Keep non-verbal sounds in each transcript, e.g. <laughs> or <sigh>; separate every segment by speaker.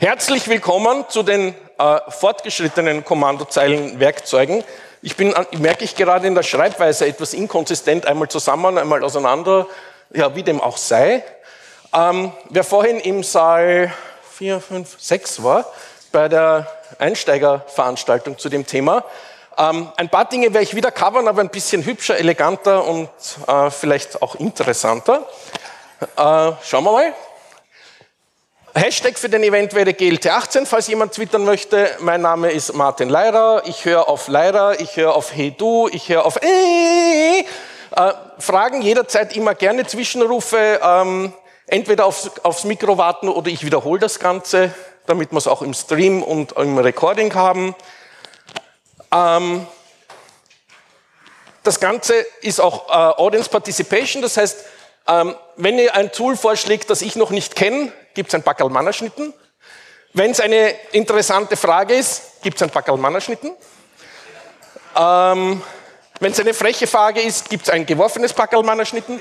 Speaker 1: Herzlich willkommen zu den äh, fortgeschrittenen Kommandozeilenwerkzeugen. Ich bin, merke ich gerade in der Schreibweise etwas inkonsistent, einmal zusammen, einmal auseinander, ja, wie dem auch sei. Ähm, wer vorhin im Saal 4, 5, 6 war, bei der Einsteigerveranstaltung zu dem Thema, ähm, ein paar Dinge werde ich wieder covern, aber ein bisschen hübscher, eleganter und äh, vielleicht auch interessanter. Äh, schauen wir mal. Hashtag für den Event wäre GLT18, falls jemand twittern möchte. Mein Name ist Martin Leirer. Ich höre auf Leirer, ich höre auf Hey Du, ich höre auf äh, äh, Fragen jederzeit immer gerne Zwischenrufe. Ähm, entweder aufs, aufs Mikro warten oder ich wiederhole das Ganze, damit wir es auch im Stream und im Recording haben. Ähm, das Ganze ist auch äh, Audience Participation, das heißt, ähm, wenn ihr ein Tool vorschlägt, das ich noch nicht kenne, gibt es ein Packerl Mannerschnitten. Wenn es eine interessante Frage ist, gibt es ein Packerl Mannerschnitten. Ähm, wenn es eine freche Frage ist, gibt es ein geworfenes Packerl Mannerschnitten.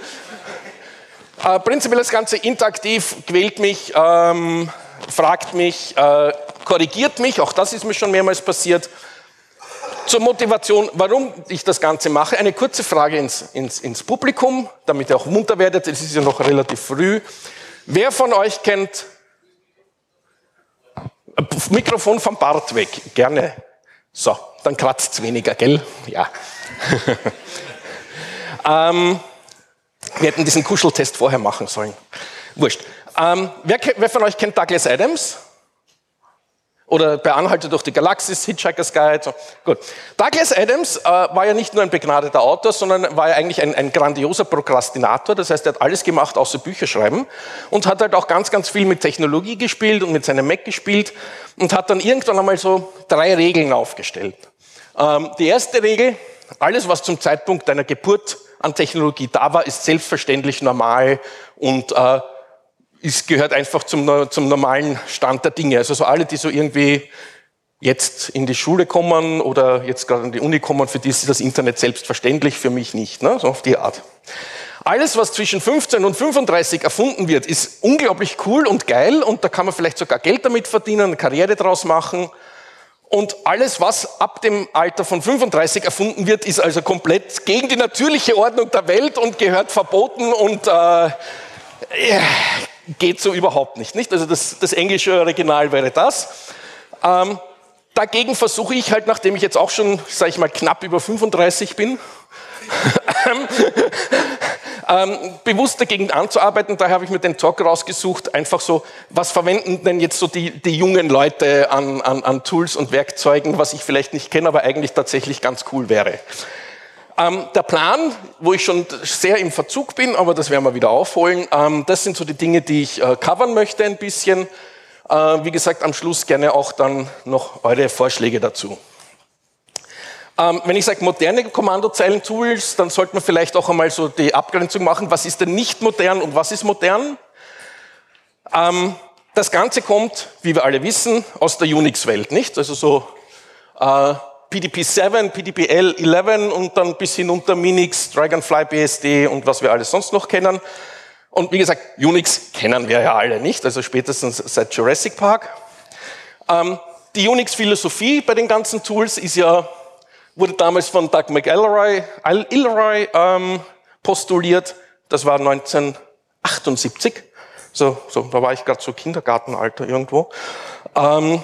Speaker 1: Äh, prinzipiell das Ganze interaktiv, quält mich, ähm, fragt mich, äh, korrigiert mich, auch das ist mir schon mehrmals passiert. Zur Motivation, warum ich das Ganze mache, eine kurze Frage ins, ins, ins Publikum, damit ihr auch munter werdet, es ist ja noch relativ früh. Wer von euch kennt Mikrofon vom Bart weg? Gerne. So, dann kratzt es weniger, gell? Ja. <laughs> ähm, wir hätten diesen Kuscheltest vorher machen sollen. Wurscht. Ähm, wer, wer von euch kennt Douglas Adams? Oder bei Anhalte durch die Galaxis, Hitchhiker's Guide. So. Gut. Douglas Adams äh, war ja nicht nur ein begnadeter Autor, sondern war ja eigentlich ein, ein, grandioser Prokrastinator. Das heißt, er hat alles gemacht, außer Bücher schreiben. Und hat halt auch ganz, ganz viel mit Technologie gespielt und mit seinem Mac gespielt. Und hat dann irgendwann einmal so drei Regeln aufgestellt. Ähm, die erste Regel, alles, was zum Zeitpunkt deiner Geburt an Technologie da war, ist selbstverständlich normal und äh, ist, gehört einfach zum, zum normalen Stand der Dinge. Also so alle, die so irgendwie jetzt in die Schule kommen oder jetzt gerade in die Uni kommen, für die ist das Internet selbstverständlich, für mich nicht. Ne? So auf die Art. Alles, was zwischen 15 und 35 erfunden wird, ist unglaublich cool und geil und da kann man vielleicht sogar Geld damit verdienen, eine Karriere draus machen. Und alles, was ab dem Alter von 35 erfunden wird, ist also komplett gegen die natürliche Ordnung der Welt und gehört verboten und äh, geht so überhaupt nicht. nicht? Also das, das englische Original wäre das. Ähm, dagegen versuche ich halt, nachdem ich jetzt auch schon, sage ich mal, knapp über 35 bin, <laughs> ähm, bewusst dagegen anzuarbeiten. Daher habe ich mir den Talk rausgesucht, einfach so, was verwenden denn jetzt so die, die jungen Leute an, an, an Tools und Werkzeugen, was ich vielleicht nicht kenne, aber eigentlich tatsächlich ganz cool wäre. Ähm, der Plan, wo ich schon sehr im Verzug bin, aber das werden wir wieder aufholen, ähm, das sind so die Dinge, die ich äh, covern möchte ein bisschen. Äh, wie gesagt, am Schluss gerne auch dann noch eure Vorschläge dazu. Ähm, wenn ich sage moderne Kommandozeilen-Tools, dann sollte man vielleicht auch einmal so die Abgrenzung machen, was ist denn nicht modern und was ist modern. Ähm, das Ganze kommt, wie wir alle wissen, aus der Unix-Welt, nicht? Also so äh, PDP-7, PDP-L11 und dann bis hinunter Minix, Dragonfly BSD und was wir alles sonst noch kennen. Und wie gesagt, Unix kennen wir ja alle nicht, also spätestens seit Jurassic Park. Ähm, die Unix-Philosophie bei den ganzen Tools ist ja, wurde damals von Doug McElroy Ilroy, ähm, postuliert. Das war 1978. So, so, da war ich gerade so Kindergartenalter irgendwo. Ähm,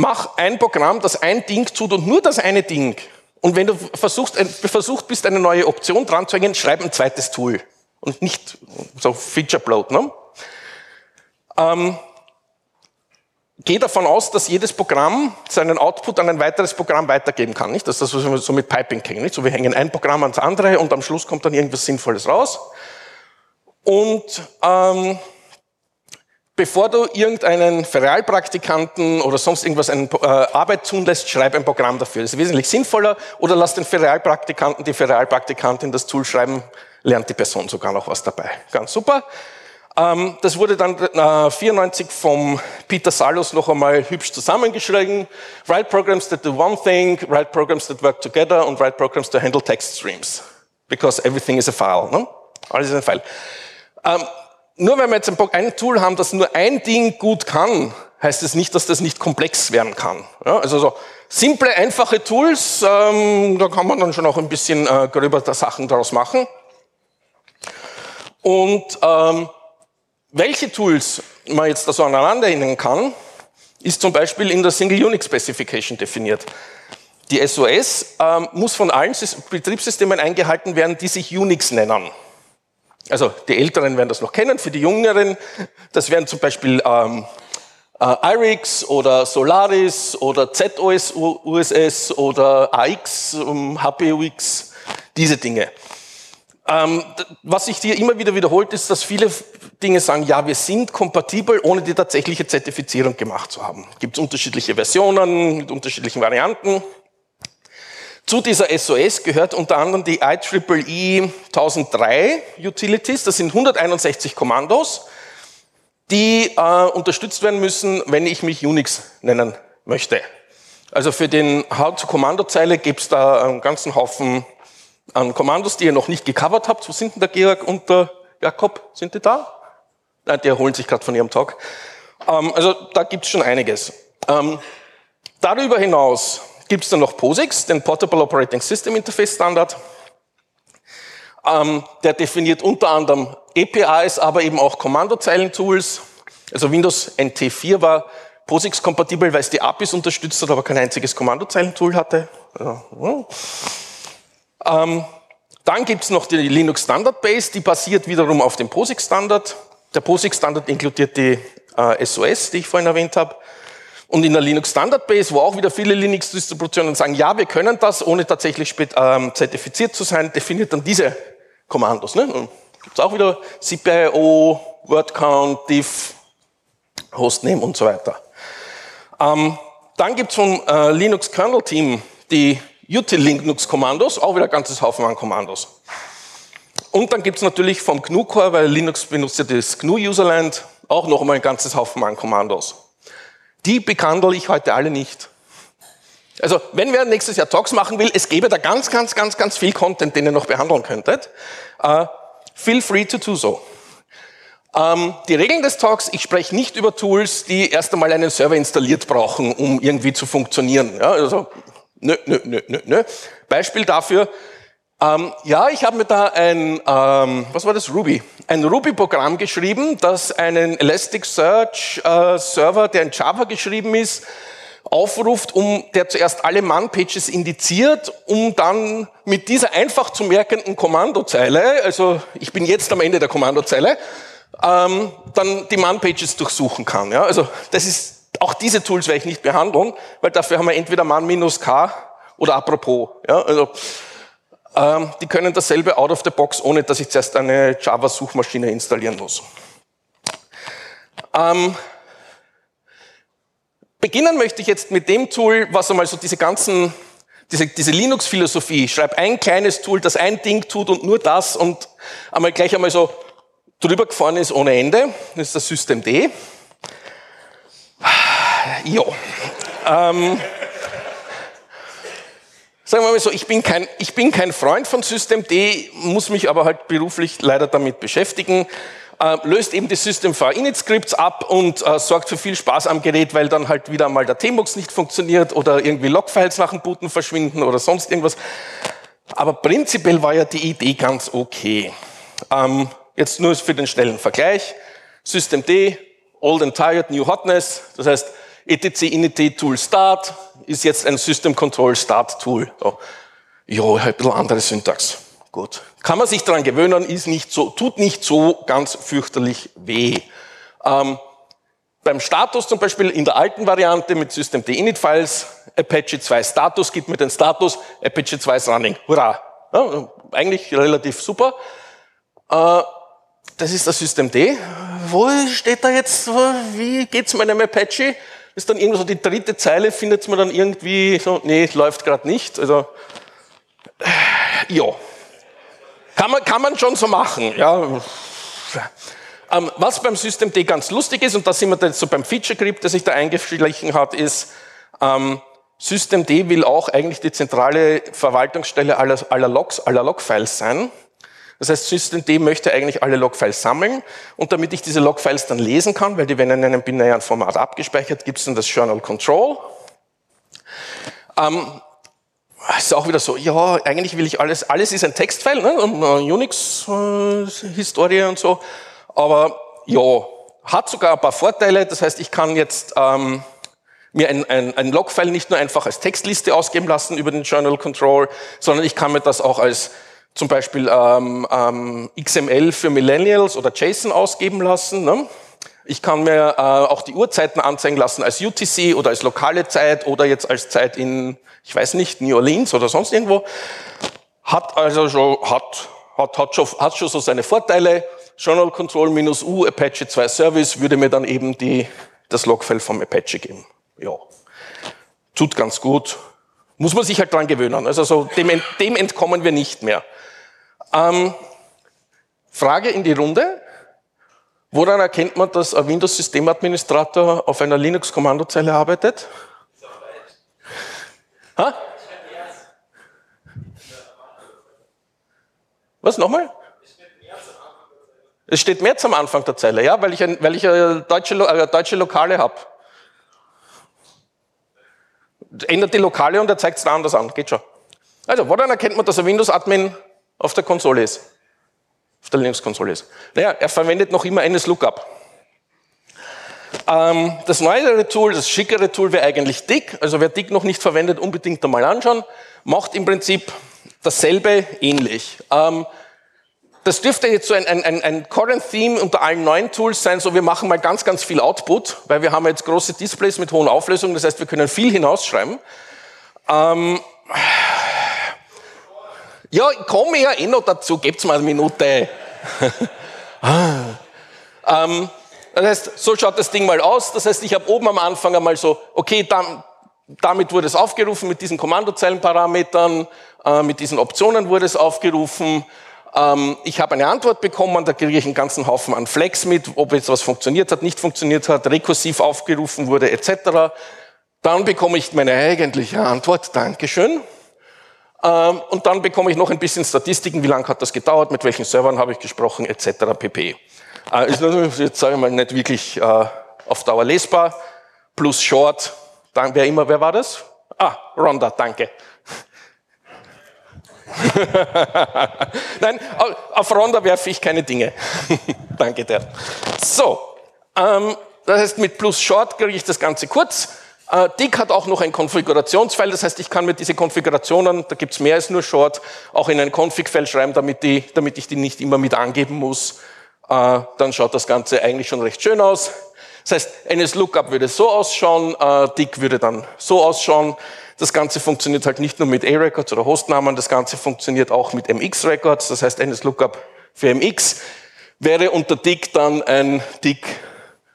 Speaker 1: mach ein Programm, das ein Ding tut und nur das eine Ding. Und wenn du versuchst, versucht bist, eine neue Option dran zu hängen, schreib ein zweites Tool. Und nicht so Feature Bloat. Ne? Ähm, geh davon aus, dass jedes Programm seinen Output an ein weiteres Programm weitergeben kann. Nicht? Das ist das, was wir so mit Piping kennen. Nicht? So, wir hängen ein Programm ans andere und am Schluss kommt dann irgendwas Sinnvolles raus. Und ähm, bevor du irgendeinen Ferialpraktikanten oder sonst irgendwas eine äh, Arbeit tun lässt, schreib ein Programm dafür. Das ist wesentlich sinnvoller. Oder lass den Ferialpraktikanten, die Ferialpraktikantin das Tool schreiben, lernt die Person sogar noch was dabei. Ganz super. Ähm, das wurde dann äh, 94 vom Peter Salus noch einmal hübsch zusammengeschrieben. Write programs that do one thing, write programs that work together und write programs to handle text streams. Because everything is a file. Ne? Alles ist ein File. Ähm, nur wenn wir jetzt ein Tool haben, das nur ein Ding gut kann, heißt es nicht, dass das nicht komplex werden kann. Ja, also so simple, einfache Tools, ähm, da kann man dann schon auch ein bisschen äh, gröber Sachen daraus machen. Und ähm, welche Tools man jetzt da so aneinander hängen kann, ist zum Beispiel in der Single Unix Specification definiert. Die SOS ähm, muss von allen Betriebssystemen eingehalten werden, die sich Unix nennen. Also die Älteren werden das noch kennen, für die Jüngeren, das wären zum Beispiel ähm, äh, IRIX oder Solaris oder ZOS USS oder AX, ähm, HPUX, diese Dinge. Ähm, was sich hier immer wieder wiederholt, ist, dass viele Dinge sagen, ja, wir sind kompatibel, ohne die tatsächliche Zertifizierung gemacht zu haben. Gibt es unterschiedliche Versionen mit unterschiedlichen Varianten. Zu dieser SOS gehört unter anderem die IEEE 1003 Utilities. Das sind 161 Kommandos, die äh, unterstützt werden müssen, wenn ich mich Unix nennen möchte. Also für den How-to-Kommandozeile gibt es da einen ganzen Haufen an Kommandos, die ihr noch nicht gecovert habt. Wo sind denn der Georg und der Jakob? Sind die da? Nein, die erholen sich gerade von ihrem Talk. Ähm, also da gibt es schon einiges. Ähm, darüber hinaus gibt es dann noch POSIX, den Portable Operating System Interface Standard. Ähm, der definiert unter anderem APIs, aber eben auch Kommandozeilen-Tools. Also Windows NT4 war POSIX-kompatibel, weil es die APIs unterstützt hat, aber kein einziges Kommandozeilentool hatte. Ja. Ähm, dann gibt es noch die Linux Standard Base, die basiert wiederum auf dem POSIX Standard. Der POSIX Standard inkludiert die äh, SOS, die ich vorhin erwähnt habe. Und in der Linux Standard Base, wo auch wieder viele Linux-Distributionen sagen, ja, wir können das, ohne tatsächlich ähm, zertifiziert zu sein, definiert dann diese Kommandos. Ne? Gibt es auch wieder CPIO, WordCount, diff, Hostname und so weiter. Ähm, dann gibt es vom äh, Linux Kernel Team die Util-Linux-Kommandos, auch wieder ein ganzes Haufen an Kommandos. Und dann gibt es natürlich vom GNU-Core, weil Linux benutzt ja das GNU-Userland, auch noch einmal ein ganzes Haufen an Kommandos. Die bekandle ich heute alle nicht. Also, wenn wer nächstes Jahr Talks machen will, es gäbe da ganz, ganz, ganz, ganz viel Content, den ihr noch behandeln könntet. Uh, feel free to do so. Ähm, die Regeln des Talks, ich spreche nicht über Tools, die erst einmal einen Server installiert brauchen, um irgendwie zu funktionieren. Ja, also Nö, nö, nö, nö, nö. Beispiel dafür, ähm, ja, ich habe mir da ein, ähm, was war das, Ruby, ein Ruby-Programm geschrieben, das einen Elasticsearch-Server, äh, der in Java geschrieben ist, aufruft, um der zuerst alle Man-Pages indiziert, um dann mit dieser einfach zu merkenden Kommandozeile, also ich bin jetzt am Ende der Kommandozeile, ähm, dann die Man-Pages durchsuchen kann. Ja? Also das ist auch diese Tools werde ich nicht behandeln, weil dafür haben wir entweder man minus k oder apropos. Ja, also, ähm, die können dasselbe out of the box, ohne dass ich zuerst eine Java-Suchmaschine installieren muss. Ähm, beginnen möchte ich jetzt mit dem Tool, was einmal so diese ganzen, diese, diese Linux-Philosophie, schreibe ein kleines Tool, das ein Ding tut und nur das und einmal gleich einmal so drüber gefahren ist ohne Ende. Das ist das System D. Jo. Ähm, sagen wir mal so, ich bin, kein, ich bin kein Freund von System D, muss mich aber halt beruflich leider damit beschäftigen. Äh, löst eben die System V Init Scripts ab und äh, sorgt für viel Spaß am Gerät, weil dann halt wieder mal der Tmux nicht funktioniert oder irgendwie Logfiles nach dem Booten verschwinden oder sonst irgendwas. Aber prinzipiell war ja die Idee ganz okay. Ähm, jetzt nur für den schnellen Vergleich. System D, Old and Tired, New Hotness. Das heißt, etc init Tool Start ist jetzt ein System Control Start Tool. So. Jo, ein bisschen andere Syntax. Gut. Kann man sich daran gewöhnen, ist nicht so, tut nicht so ganz fürchterlich weh. Ähm, beim Status zum Beispiel in der alten Variante mit System init Files, Apache 2 Status gibt mir den Status, Apache 2 ist running. Hurra! Ja, eigentlich relativ super. Äh, das ist das System D. Wo steht da jetzt, wie geht's meinem Apache? Ist dann irgendwo so die dritte Zeile, findet man dann irgendwie so, nee, läuft gerade nicht. Also, äh, ja. Kann man, kann man schon so machen, ja. Ähm, was beim System D ganz lustig ist, und da sind wir jetzt so beim Feature Grip, der sich da eingeschlichen hat, ist, ähm, System D will auch eigentlich die zentrale Verwaltungsstelle aller, aller Logs, aller Logfiles sein. Das heißt, systemd möchte eigentlich alle Logfiles sammeln. Und damit ich diese Logfiles dann lesen kann, weil die werden in einem binären Format abgespeichert, gibt es dann das Journal Control. Ähm, ist auch wieder so, ja, eigentlich will ich alles, alles ist ein Textfile, ne, und äh, Unix-Historie äh, und so, aber ja, hat sogar ein paar Vorteile, das heißt, ich kann jetzt ähm, mir ein, ein, ein Logfile nicht nur einfach als Textliste ausgeben lassen über den Journal Control, sondern ich kann mir das auch als zum Beispiel ähm, ähm, XML für Millennials oder JSON ausgeben lassen. Ne? Ich kann mir äh, auch die Uhrzeiten anzeigen lassen als UTC oder als lokale Zeit oder jetzt als Zeit in, ich weiß nicht, New Orleans oder sonst irgendwo. Hat also schon, hat, hat, hat, schon, hat schon so seine Vorteile. Journal Control minus U Apache 2 Service würde mir dann eben die, das Logfile vom Apache geben ja, tut ganz gut. Muss man sich halt dran gewöhnen. Also so, dem, dem entkommen wir nicht mehr. Ähm, Frage in die Runde. Woran erkennt man, dass ein Windows-Systemadministrator auf einer Linux-Kommandozeile arbeitet? Ha? Was nochmal? Es steht März am Anfang der Zeile, ja, weil ich, ein, weil ich eine deutsche, eine deutsche Lokale habe ändert die Lokale und er zeigt es da anders an. Geht schon. Also, woran erkennt man, dass ein Windows-Admin auf der Konsole ist? Auf der Linux-Konsole ist. Naja, er verwendet noch immer eines Lookup. Ähm, das neuere Tool, das schickere Tool wäre eigentlich Dick. Also wer Dick noch nicht verwendet, unbedingt einmal anschauen. Macht im Prinzip dasselbe ähnlich. Ähm, das dürfte jetzt so ein, ein, ein Current-Theme unter allen neuen Tools sein, so wir machen mal ganz, ganz viel Output, weil wir haben jetzt große Displays mit hohen Auflösungen, das heißt, wir können viel hinausschreiben. Ähm, ja, ich komme ja eh noch dazu, gebt's mal eine Minute. <laughs> ähm, das heißt, so schaut das Ding mal aus. Das heißt, ich habe oben am Anfang einmal so, okay, dann, damit wurde es aufgerufen mit diesen Kommandozeilenparametern, äh, mit diesen Optionen wurde es aufgerufen. Ähm, ich habe eine Antwort bekommen, da kriege ich einen ganzen Haufen an Flex mit, ob jetzt was funktioniert hat, nicht funktioniert hat, rekursiv aufgerufen wurde etc. Dann bekomme ich meine eigentliche Antwort, Dankeschön. Ähm, und dann bekomme ich noch ein bisschen Statistiken, wie lange hat das gedauert, mit welchen Servern habe ich gesprochen etc. pp. Äh, ist jetzt sage ich mal nicht wirklich äh, auf Dauer lesbar. Plus Short, dann, wer immer, wer war das? Ah, Ronda, danke. <laughs> Nein, auf Ronda werfe ich keine Dinge. <laughs> Danke dir. So, ähm, das heißt, mit plus Short kriege ich das Ganze kurz. Äh, Dick hat auch noch ein Konfigurationsfile, das heißt, ich kann mir diese Konfigurationen, da gibt es mehr als nur Short, auch in ein Config-File schreiben, damit, die, damit ich die nicht immer mit angeben muss. Äh, dann schaut das Ganze eigentlich schon recht schön aus. Das heißt, NS-Lookup würde so ausschauen, äh, Dick würde dann so ausschauen. Das Ganze funktioniert halt nicht nur mit A-Records oder Hostnamen, das Ganze funktioniert auch mit MX-Records, das heißt NS-Lookup für MX wäre unter Dick dann ein Dick,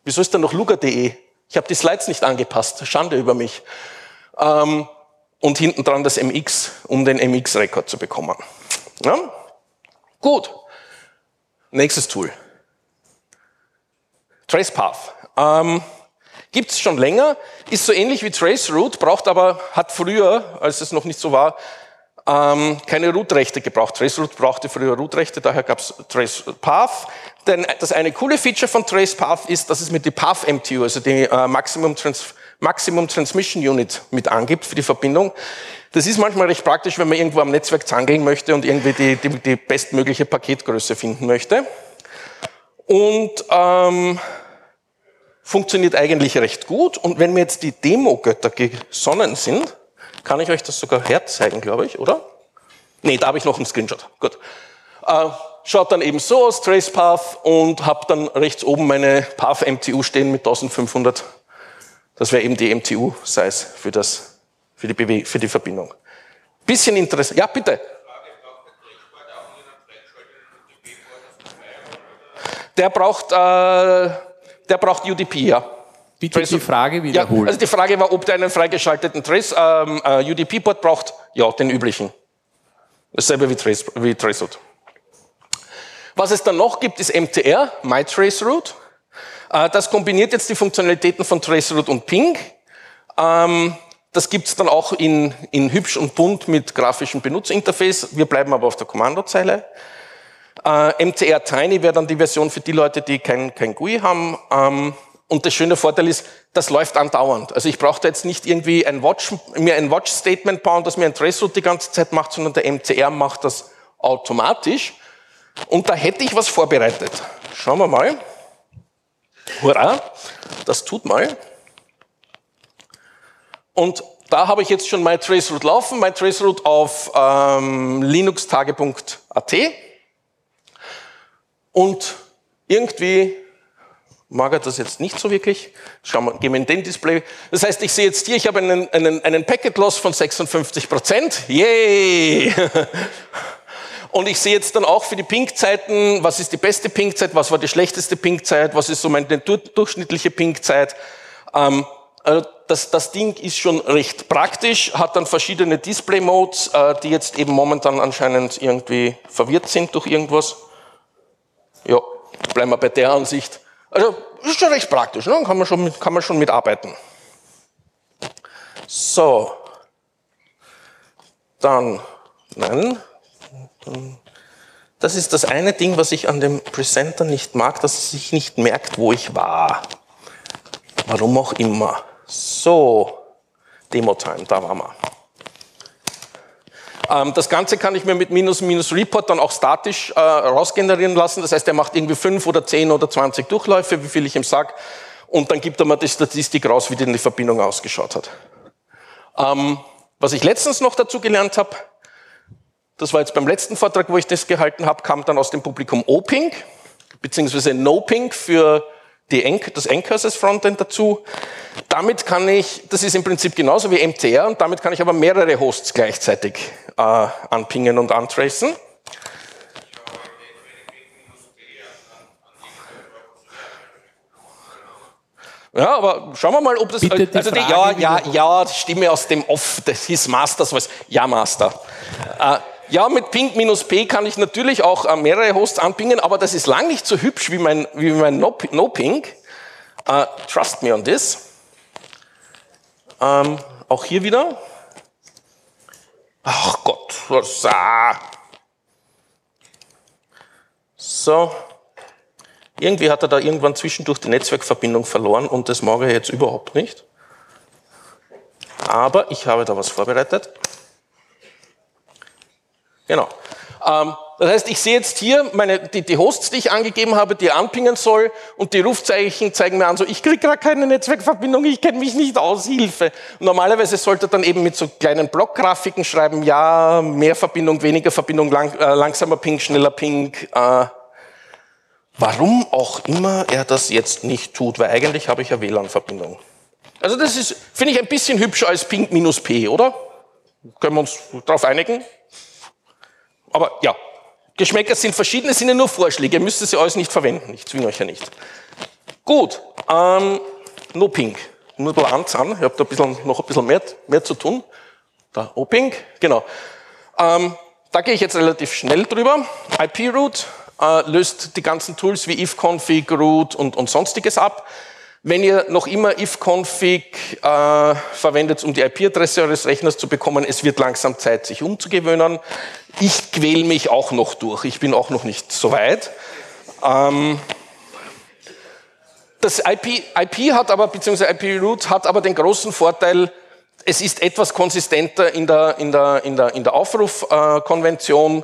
Speaker 1: wieso ist da noch Luga.de? Ich habe die Slides nicht angepasst, Schande über mich. Ähm, und hinten dran das MX, um den MX-Record zu bekommen. Ja? Gut. Nächstes Tool. TracePath. Ähm, Gibt es schon länger, ist so ähnlich wie Traceroute, braucht aber, hat früher, als es noch nicht so war, ähm, keine Root-Rechte gebraucht. Traceroute brauchte früher Root-Rechte, daher gab es TracePath. Denn das eine coole Feature von TracePath ist, dass es mit die Path-MTU, also die äh, Maximum, Trans Maximum Transmission Unit mit angibt für die Verbindung. Das ist manchmal recht praktisch, wenn man irgendwo am Netzwerk zangeln möchte und irgendwie die, die, die bestmögliche Paketgröße finden möchte. Und ähm, funktioniert eigentlich recht gut. Und wenn mir jetzt die Demo-Götter gesonnen sind, kann ich euch das sogar herzeigen, glaube ich, oder? Nee, da habe ich noch einen Screenshot. Gut. Äh, schaut dann eben so aus, TracePath, und habe dann rechts oben meine Path-MTU stehen mit 1500. Das wäre eben die MTU-Size für, das, für, die BW, für die Verbindung. Bisschen interessant. Ja, bitte. Der braucht äh, der braucht UDP, ja.
Speaker 2: Bitte Trace die Frage wiederholen.
Speaker 1: Ja, also die Frage war, ob der einen freigeschalteten Trace ähm, äh, UDP-Port braucht. Ja, den üblichen. Dasselbe wie, Trace, wie Traceroute. Was es dann noch gibt, ist MTR, MyTraceroute. Äh, das kombiniert jetzt die Funktionalitäten von Traceroute und Ping. Ähm, das gibt's dann auch in, in hübsch und bunt mit grafischem Benutzerinterface. Wir bleiben aber auf der Kommandozeile. Äh, MCR Tiny wäre dann die Version für die Leute, die kein, kein GUI haben. Ähm, und der schöne Vorteil ist, das läuft andauernd. Also ich brauche da jetzt nicht irgendwie ein Watch, mir ein Watch-Statement bauen, das mir ein Traceroute die ganze Zeit macht, sondern der MCR macht das automatisch. Und da hätte ich was vorbereitet. Schauen wir mal. Hurra, das tut mal. Und da habe ich jetzt schon mein Traceroute laufen, mein Traceroute auf ähm, linuxtage.at. Und irgendwie mag er das jetzt nicht so wirklich. Schauen wir, gehen wir in den Display. Das heißt, ich sehe jetzt hier, ich habe einen, einen, einen Packet Loss von 56 Prozent. Yay! <laughs> Und ich sehe jetzt dann auch für die Ping-Zeiten, was ist die beste Ping-Zeit, was war die schlechteste Ping-Zeit, was ist so meine durchschnittliche Ping-Zeit. Ähm, also das, das Ding ist schon recht praktisch, hat dann verschiedene Display-Modes, äh, die jetzt eben momentan anscheinend irgendwie verwirrt sind durch irgendwas. Ja, bleiben wir bei der Ansicht. Also ist schon recht praktisch, ne? kann, man schon mit, kann man schon mitarbeiten. So, dann, nein, das ist das eine Ding, was ich an dem Presenter nicht mag, dass es sich nicht merkt, wo ich war. Warum auch immer. So, Demo-Time, da waren wir. Ähm, das Ganze kann ich mir mit minus minus Report dann auch statisch äh, rausgenerieren lassen. Das heißt, er macht irgendwie fünf oder zehn oder zwanzig Durchläufe, wie viel ich ihm sag, und dann gibt er mir die Statistik raus, wie denn die Verbindung ausgeschaut hat. Ähm, was ich letztens noch dazu gelernt habe, das war jetzt beim letzten Vortrag, wo ich das gehalten habe, kam dann aus dem Publikum O-Ping, beziehungsweise No-Ping für Enk, das Encurses Frontend dazu. Damit kann ich, das ist im Prinzip genauso wie MTR, und damit kann ich aber mehrere Hosts gleichzeitig äh, anpingen und antracen. Ja, aber schauen wir mal, ob das.
Speaker 2: Bitte die
Speaker 1: also die, ja, ja, ja, Stimme aus dem Off, das hieß Masters was. Ja, Master. Äh, ja, mit Ping-P kann ich natürlich auch äh, mehrere Hosts anpingen, aber das ist lang nicht so hübsch wie mein, wie mein No-Ping. uh, trust me on this. Ähm, auch hier wieder. Ach Gott, was? So. Irgendwie hat er da irgendwann zwischendurch die Netzwerkverbindung verloren und das mag er jetzt überhaupt nicht. Aber ich habe da was vorbereitet. Genau. Ähm, das heißt, ich sehe jetzt hier meine, die, die, Hosts, die ich angegeben habe, die anpingen soll und die Rufzeichen zeigen mir an, so ich kriege gerade keine Netzwerkverbindung, ich kenne mich nicht aus, Hilfe. Normalerweise sollte dann eben mit so kleinen Blockgrafiken schreiben, ja, mehr Verbindung, weniger Verbindung, lang, äh, langsamer Ping, schneller Ping. Äh, warum auch immer er das jetzt nicht tut, weil eigentlich habe ich ja WLAN-Verbindung. Also das ist, finde ich, ein bisschen hübscher als Ping minus P, oder? Können wir uns darauf einigen? Aber ja, Geschmäcker sind verschiedene, sind ja nur Vorschläge. Ihr müsst sie alles nicht verwenden. Ich zwinge euch ja nicht. Gut, ähm, no pink. Nur ein bisschen an. Ich habe da ein bisschen, noch ein bisschen mehr, mehr zu tun. Da, O-Pink, genau. Ähm, da gehe ich jetzt relativ schnell drüber. IP-Root äh, löst die ganzen Tools wie ifconfig, root und, und sonstiges ab. Wenn ihr noch immer ifconfig äh, verwendet, um die IP-Adresse eures Rechners zu bekommen, es wird langsam Zeit, sich umzugewöhnen. Ich quäle mich auch noch durch. Ich bin auch noch nicht so weit. Ähm, das IP, IP hat aber, beziehungsweise IP-Root hat aber den großen Vorteil, es ist etwas konsistenter in der, in der, in der, in der Aufrufkonvention,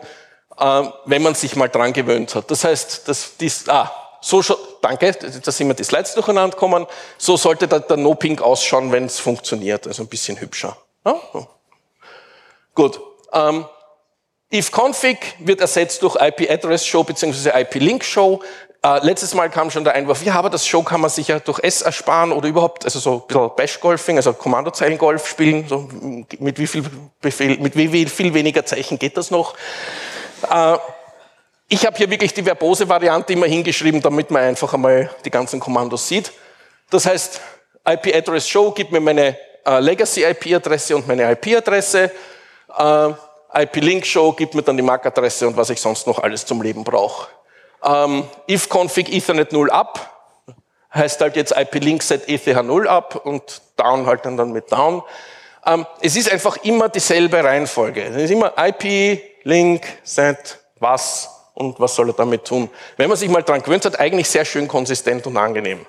Speaker 1: äh, wenn man sich mal dran gewöhnt hat. Das heißt, dass dies, ah, so danke, da sind mir die Slides durcheinander gekommen. So sollte der, der No-Ping ausschauen, wenn es funktioniert. Also ein bisschen hübscher. Ja? Gut. Ähm, ifconfig wird ersetzt durch IP-Address-Show bzw. IP-Link-Show. Äh, letztes Mal kam schon der Einwurf, ja, aber das Show kann man sich ja durch S ersparen oder überhaupt, also so ein bisschen Bash-Golfing, also Kommandozeilen-Golf spielen, so mit wie viel Befehl, mit wie viel weniger Zeichen geht das noch? Äh, ich habe hier wirklich die verbose Variante immer hingeschrieben, damit man einfach einmal die ganzen Kommandos sieht. Das heißt, IP-Address Show gibt mir meine äh, Legacy-IP-Adresse und meine IP-Adresse. Äh, IP-Link Show gibt mir dann die MAC-Adresse und was ich sonst noch alles zum Leben brauche. Ähm, if-config Ethernet 0 up heißt halt jetzt IP-Link set ETH 0 up und down halt dann, dann mit down. Ähm, es ist einfach immer dieselbe Reihenfolge. Es ist immer IP, Link, set, was Und was soll er damit tun? Wenn man sich mal dran gewöhnt hat, eigentlich sehr schön konsistent und angenehm.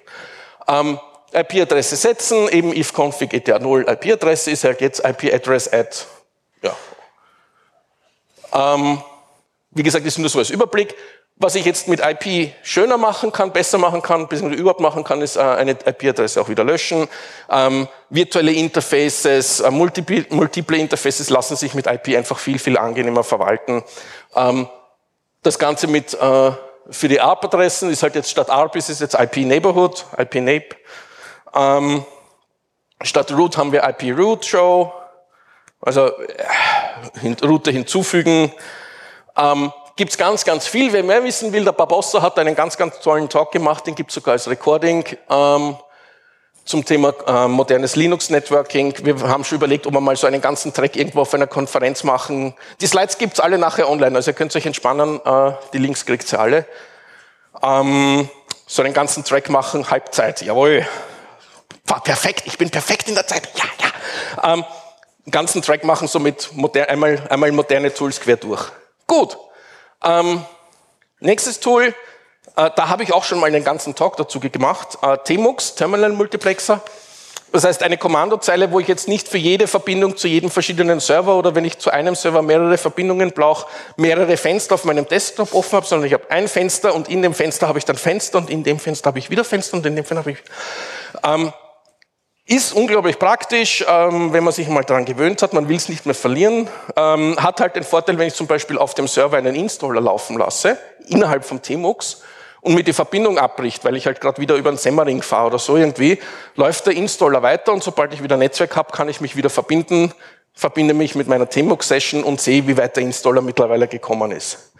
Speaker 1: Ähm, IP-Adresse setzen, eben ifconfig eth0 IP-Adresse ist halt jetzt IP-Address add. Ja. Ähm, wie gesagt, ist nur so als Überblick. Was ich jetzt mit IP schöner machen kann, besser machen kann, beziehungsweise überhaupt machen kann, ist äh, eine IP-Adresse auch wieder löschen. Ähm, virtuelle Interfaces, äh, multiple, multiple, Interfaces lassen sich mit IP einfach viel, viel angenehmer verwalten. Ähm, das Ganze mit äh, für die ARP-Adressen ist halt jetzt statt ARP ist es jetzt IP-Neighborhood, IP-Nape. Ähm, statt Root haben wir IP-Root-Show, also äh, Route hinzufügen. Ähm, gibt's ganz, ganz viel. Wer mehr wissen will, der Barbossa hat einen ganz, ganz tollen Talk gemacht, den gibt's sogar als Recording ähm, zum Thema äh, modernes Linux-Networking. Wir haben schon überlegt, ob wir mal so einen ganzen Track irgendwo auf einer Konferenz machen. Die Slides gibt's alle nachher online, also ihr könnt euch entspannen, äh, die Links kriegt ihr alle. Ähm, so einen ganzen Track machen, Halbzeit, jawohl. War perfekt, ich bin perfekt in der Zeit, ja, ja. Ähm, ganzen Track machen, so mit moder einmal, einmal moderne Tools quer durch. Gut. Ähm, nächstes Tool, da habe ich auch schon mal einen ganzen Talk dazu gemacht. Äh, TMUX, Terminal Multiplexer. Das heißt, eine Kommandozeile, wo ich jetzt nicht für jede Verbindung zu jedem verschiedenen Server oder wenn ich zu einem Server mehrere Verbindungen brauche, mehrere Fenster auf meinem Desktop offen habe, sondern ich habe ein Fenster und in dem Fenster habe ich dann Fenster und in dem Fenster habe ich wieder Fenster und in dem Fenster habe ich... Ähm, ist unglaublich praktisch, ähm, wenn man sich mal daran gewöhnt hat, man will es nicht mehr verlieren. Ähm, hat halt den Vorteil, wenn ich zum Beispiel auf dem Server einen Installer laufen lasse, innerhalb vom Tmux, und mir die Verbindung abbricht, weil ich halt gerade wieder über einen Semmering fahre oder so irgendwie, läuft der Installer weiter und sobald ich wieder Netzwerk habe, kann ich mich wieder verbinden, verbinde mich mit meiner Tmux-Session und sehe, wie weit der Installer mittlerweile gekommen ist.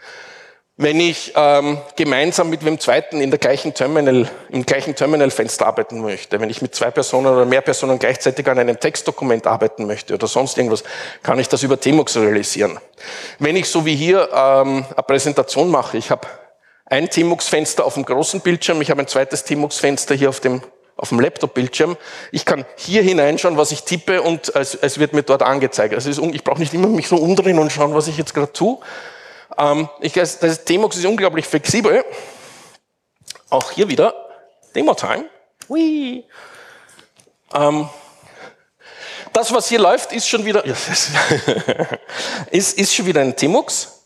Speaker 1: Wenn ich ähm, gemeinsam mit dem zweiten in der gleichen Terminal, im gleichen Terminalfenster arbeiten möchte, wenn ich mit zwei Personen oder mehr Personen gleichzeitig an einem Textdokument arbeiten möchte oder sonst irgendwas, kann ich das über Tmux realisieren. Wenn ich so wie hier ähm, eine Präsentation mache, ich habe ein Tmux-Fenster auf dem großen Bildschirm, ich habe ein zweites Tmux-Fenster hier auf dem auf dem Laptop-Bildschirm. Ich kann hier hineinschauen, was ich tippe und es, es wird mir dort angezeigt. Also ich brauche nicht immer mich so umdrehen und schauen, was ich jetzt gerade tue, ich, das Demos ist unglaublich flexibel. Auch hier wieder Demo-Time. Ähm, das, was hier läuft, ist schon wieder, <laughs> ist, ist schon wieder ein Tmux.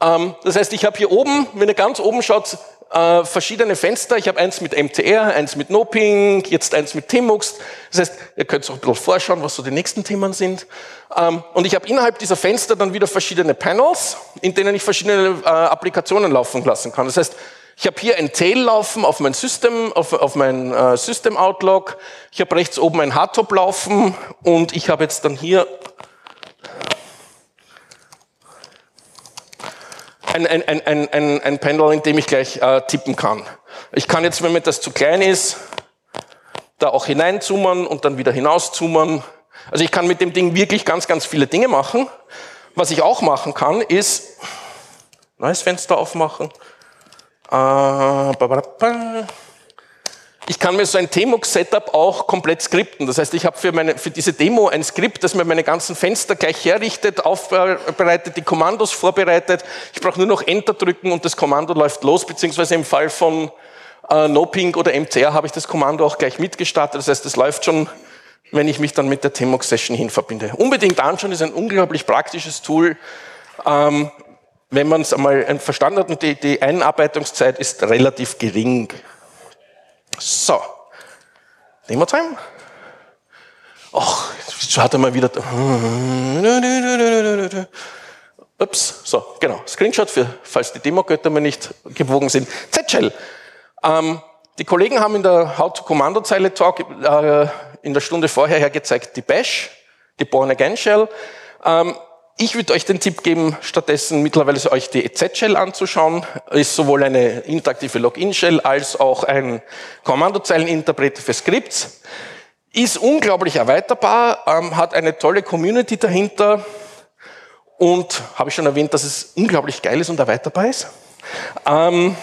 Speaker 1: Ähm, das heißt, ich habe hier oben, wenn ihr ganz oben schaut, äh, verschiedene Fenster. Ich habe eins mit MTR, eins mit NoPing, jetzt eins mit Tmux. Das heißt, ihr könnt auch ein bisschen vorschauen, was so die nächsten Themen sind. Ähm, und ich habe innerhalb dieser Fenster dann wieder verschiedene Panels, in denen ich verschiedene äh, Applikationen laufen lassen kann. Das heißt, ich habe hier ein Tail laufen auf mein System, auf, auf mein äh, System Outlook. Ich habe rechts oben ein Hardtop laufen und ich habe jetzt dann hier ein, ein, ein, ein, ein Panel, in dem ich gleich äh, tippen kann. Ich kann jetzt, wenn mir das zu klein ist, da auch hineinzoomen und dann wieder hinauszoomen. Also ich kann mit dem Ding wirklich ganz, ganz viele Dinge machen. Was ich auch machen kann, ist neues Fenster aufmachen. Äh, ich kann mir so ein Tmux-Setup auch komplett skripten. Das heißt, ich habe für, meine, für diese Demo ein Skript, das mir meine ganzen Fenster gleich herrichtet, aufbereitet, die Kommandos vorbereitet. Ich brauche nur noch Enter drücken und das Kommando läuft los, beziehungsweise im Fall von äh, NoPing oder MCR habe ich das Kommando auch gleich mitgestartet. Das heißt, es läuft schon, wenn ich mich dann mit der Tmux-Session hin verbinde. Unbedingt anschauen, ist ein unglaublich praktisches Tool. Ähm, wenn man es einmal verstanden hat und die, die Einarbeitungszeit ist relativ gering. So. Demo-Time. Ach, jetzt hat er mal wieder. Ups, so, genau. Screenshot für, falls die Demo-Götter mir nicht gewogen sind. Z-Shell. Ähm, die Kollegen haben in der How-to-Kommando-Zeile-Talk äh, in der Stunde vorher hergezeigt die Bash, die Born-Again-Shell. Ähm, ich würde euch den Tipp geben, stattdessen mittlerweile euch die EZ-Shell anzuschauen. Ist sowohl eine interaktive Login-Shell als auch ein Kommandozeileninterpreter für Skripts. Ist unglaublich erweiterbar, ähm, hat eine tolle Community dahinter und habe ich schon erwähnt, dass es unglaublich geil ist und erweiterbar ist. Ähm,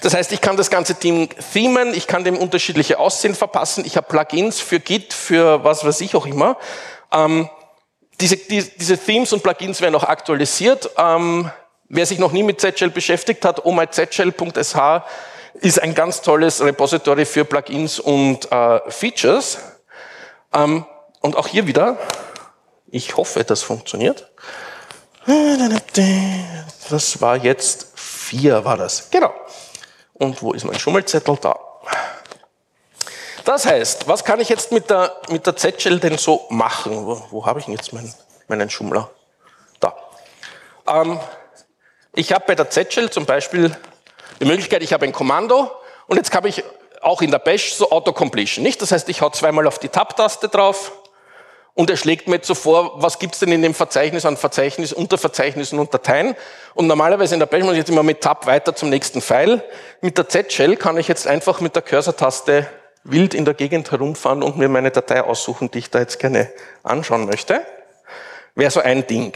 Speaker 1: das heißt, ich kann das ganze Team themen, ich kann dem unterschiedliche Aussehen verpassen, ich habe Plugins für Git, für was weiß ich auch immer. Ähm, diese, die, diese Themes und Plugins werden auch aktualisiert. Ähm, wer sich noch nie mit Z-Shell beschäftigt hat, omyzshell.sh ist ein ganz tolles Repository für Plugins und äh, Features. Ähm, und auch hier wieder, ich hoffe, das funktioniert. Das war jetzt vier, war das. Genau. Und wo ist mein Schummelzettel? Da. Das heißt, was kann ich jetzt mit der, mit der Z-Shell denn so machen? Wo, wo habe ich denn jetzt meinen, meinen Schummler? Da. Ähm, ich habe bei der Z-Shell zum Beispiel die Möglichkeit, ich habe ein Kommando und jetzt habe ich auch in der Bash so Autocompletion, nicht? Das heißt, ich hau zweimal auf die Tab-Taste drauf und er schlägt mir jetzt so vor, was gibt's denn in dem Verzeichnis an Verzeichnis, Unterverzeichnissen und Dateien. Und normalerweise in der Bash muss ich jetzt immer mit Tab weiter zum nächsten File. Mit der Z-Shell kann ich jetzt einfach mit der Cursor-Taste wild in der Gegend herumfahren und mir meine Datei aussuchen, die ich da jetzt gerne anschauen möchte. Wäre so ein Ding.